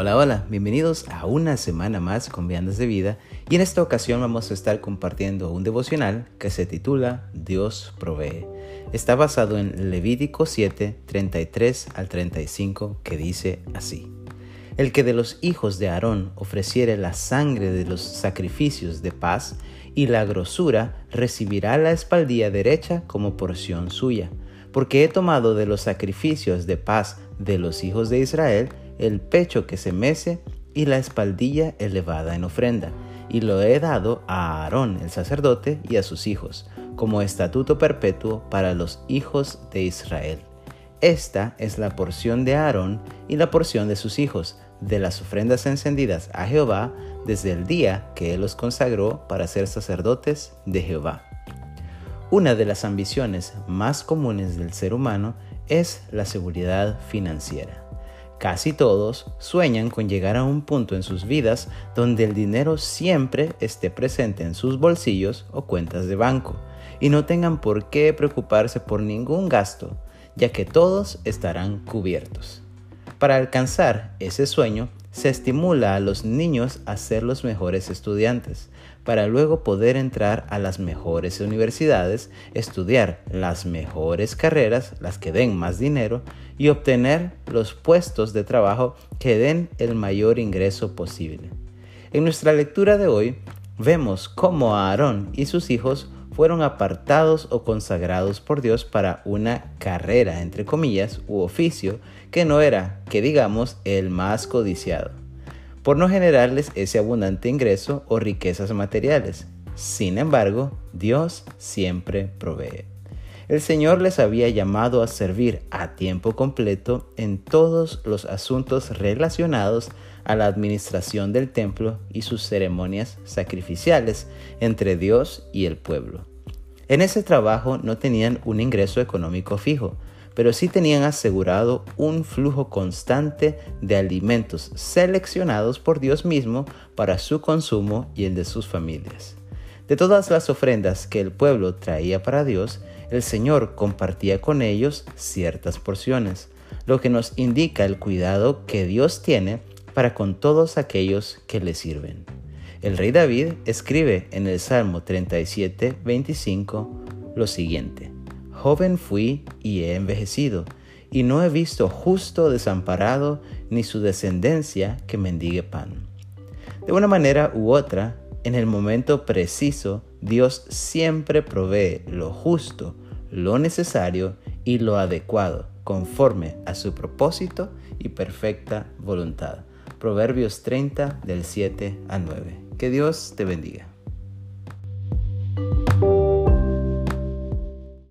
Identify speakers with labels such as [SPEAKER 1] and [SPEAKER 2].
[SPEAKER 1] Hola, hola, bienvenidos a una semana más con Viandas de Vida y en esta ocasión vamos a estar compartiendo un devocional que se titula Dios provee. Está basado en Levítico 7, 33 al 35 que dice así. El que de los hijos de Aarón ofreciere la sangre de los sacrificios de paz y la grosura recibirá la espaldilla derecha como porción suya, porque he tomado de los sacrificios de paz de los hijos de Israel el pecho que se mece y la espaldilla elevada en ofrenda, y lo he dado a Aarón el sacerdote y a sus hijos, como estatuto perpetuo para los hijos de Israel. Esta es la porción de Aarón y la porción de sus hijos, de las ofrendas encendidas a Jehová desde el día que él los consagró para ser sacerdotes de Jehová. Una de las ambiciones más comunes del ser humano es la seguridad financiera. Casi todos sueñan con llegar a un punto en sus vidas donde el dinero siempre esté presente en sus bolsillos o cuentas de banco y no tengan por qué preocuparse por ningún gasto, ya que todos estarán cubiertos. Para alcanzar ese sueño, se estimula a los niños a ser los mejores estudiantes, para luego poder entrar a las mejores universidades, estudiar las mejores carreras, las que den más dinero, y obtener los puestos de trabajo que den el mayor ingreso posible. En nuestra lectura de hoy vemos cómo Aarón y sus hijos fueron apartados o consagrados por Dios para una carrera, entre comillas, u oficio que no era, que digamos, el más codiciado, por no generarles ese abundante ingreso o riquezas materiales. Sin embargo, Dios siempre provee. El Señor les había llamado a servir a tiempo completo en todos los asuntos relacionados a la administración del templo y sus ceremonias sacrificiales entre Dios y el pueblo. En ese trabajo no tenían un ingreso económico fijo, pero sí tenían asegurado un flujo constante de alimentos seleccionados por Dios mismo para su consumo y el de sus familias. De todas las ofrendas que el pueblo traía para Dios, el Señor compartía con ellos ciertas porciones, lo que nos indica el cuidado que Dios tiene para con todos aquellos que le sirven. El rey David escribe en el Salmo 37, 25 lo siguiente, Joven fui y he envejecido, y no he visto justo desamparado ni su descendencia que mendigue pan. De una manera u otra, en el momento preciso, Dios siempre provee lo justo, lo necesario y lo adecuado, conforme a su propósito y perfecta voluntad. Proverbios 30 del 7 al 9. Que Dios te bendiga.